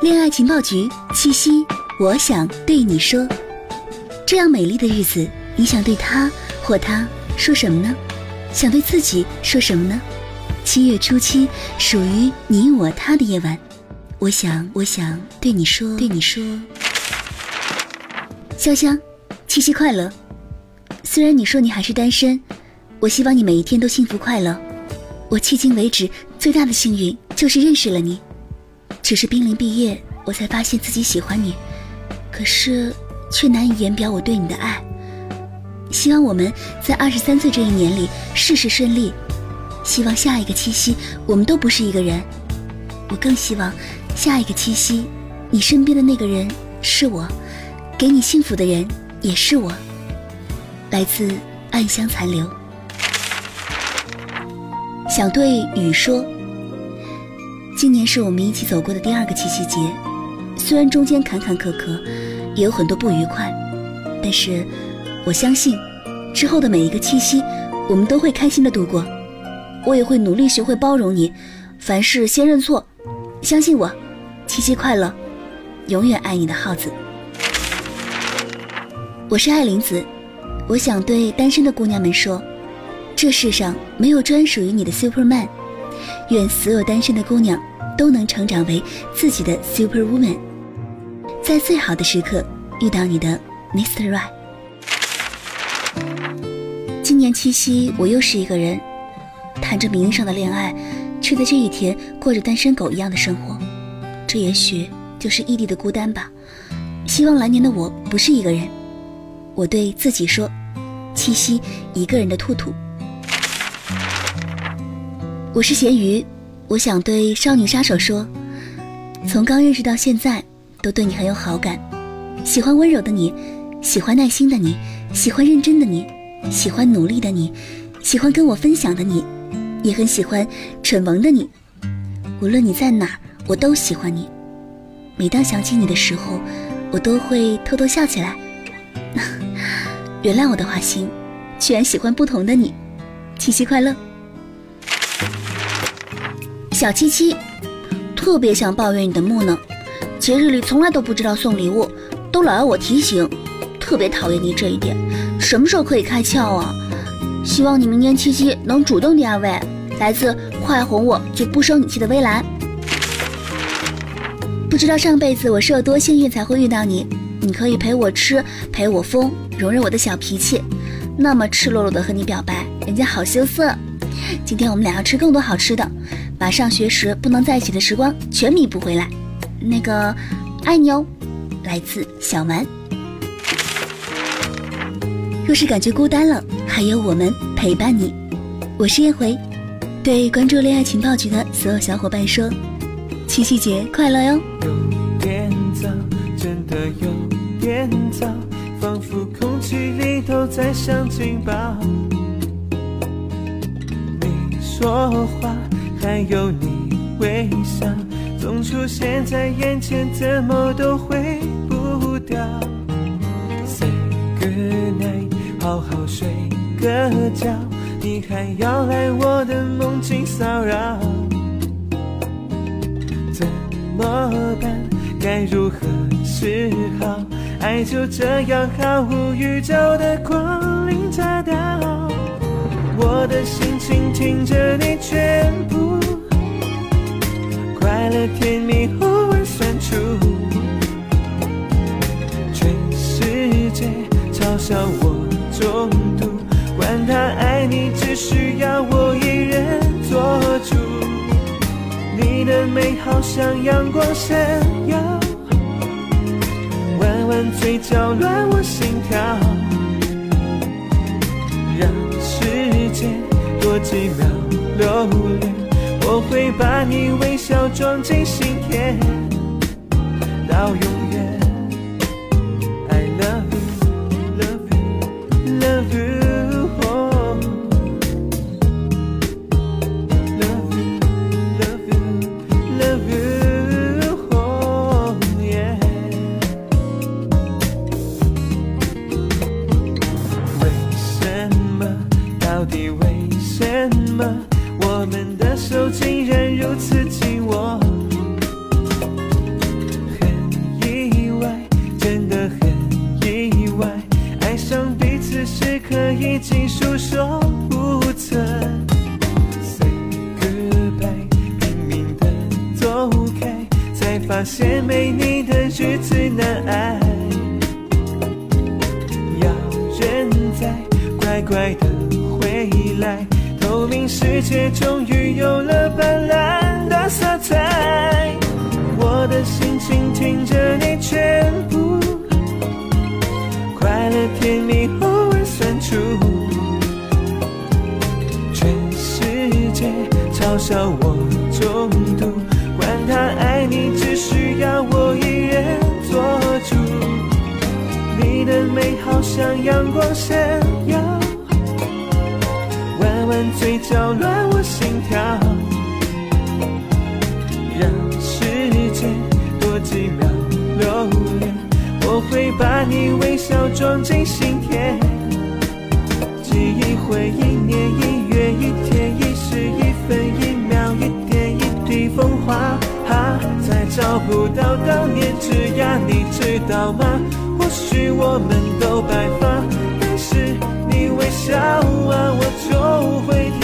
恋爱情报局，七夕，我想对你说，这样美丽的日子，你想对他或他说什么呢？想对自己说什么呢？七月初七，属于你我他的夜晚，我想，我想对你说，对你说，潇湘，七夕快乐。虽然你说你还是单身，我希望你每一天都幸福快乐。我迄今为止最大的幸运就是认识了你，只是濒临毕业，我才发现自己喜欢你，可是却难以言表我对你的爱。希望我们在二十三岁这一年里事事顺利。希望下一个七夕我们都不是一个人。我更希望下一个七夕，你身边的那个人是我，给你幸福的人也是我。来自暗香残留。想对雨说，今年是我们一起走过的第二个七夕节，虽然中间坎坎坷坷，也有很多不愉快，但是我相信，之后的每一个七夕，我们都会开心的度过。我也会努力学会包容你，凡事先认错，相信我。七夕快乐，永远爱你的耗子。我是爱玲子，我想对单身的姑娘们说，这世上没有专属于你的 Superman，愿所有单身的姑娘都能成长为自己的 Superwoman，在最好的时刻遇到你的 Mr. Right。今年七夕，我又是一个人。谈着名义上的恋爱，却在这一天过着单身狗一样的生活，这也许就是异地的孤单吧。希望来年的我不是一个人。我对自己说：“七夕，一个人的兔兔。”我是咸鱼，我想对少女杀手说：从刚认识到现在，都对你很有好感，喜欢温柔的你，喜欢耐心的你，喜欢认真的你，喜欢努力的你，喜欢跟我分享的你。也很喜欢蠢萌的你，无论你在哪儿，我都喜欢你。每当想起你的时候，我都会偷偷笑起来。原谅我的花心，居然喜欢不同的你。七夕快乐，小七七，特别想抱怨你的木呢。节日里从来都不知道送礼物，都老要我提醒，特别讨厌你这一点。什么时候可以开窍啊？希望你明年七夕能主动点，二位。来自快哄我就不生你气的微蓝。不知道上辈子我是有多幸运才会遇到你，你可以陪我吃，陪我疯，容忍我的小脾气，那么赤裸裸的和你表白，人家好羞涩。今天我们俩要吃更多好吃的，把上学时不能在一起的时光全弥补回来。那个，爱你哦。来自小蛮。若是感觉孤单了，还有我们陪伴你。我是叶回。对关注恋爱情报局的所有小伙伴说：“七夕节快乐哟！”有点早，真的有点早，仿佛空气里都在响警报。你说话，还有你微笑，总出现在眼前，怎么都回不掉。Say good night，好好睡个觉。你还要来我的梦境骚扰？怎么办？该如何是好？爱就这样毫无预兆的光临乍到，我的心倾听着你全部，快乐甜蜜后尾酸楚，全世界嘲笑我中毒。管他爱你，只需要我一人做主。你的美好像阳光闪耀，弯弯嘴角乱我心跳，让几秒留恋。我会把你微笑装进心田，没你的日子难挨。要人在，乖乖的回来。透明世界终于有了斑斓的色彩，美好像阳光闪耀。弯弯嘴角乱我心跳，让时间多几秒留恋。我会把你微笑装进心田，记忆回一年一月一天一时一分一秒一点一滴风华，再找不到当年枝桠，你知道吗？许我们都白发，但是你微笑啊，我就会。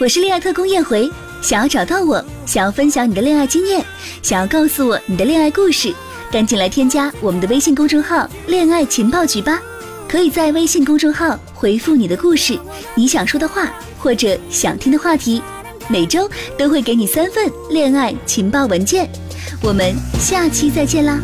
我是恋爱特工燕回，想要找到我，想要分享你的恋爱经验，想要告诉我你的恋爱故事，赶紧来添加我们的微信公众号“恋爱情报局”吧！可以在微信公众号回复你的故事、你想说的话或者想听的话题，每周都会给你三份恋爱情报文件。我们下期再见啦！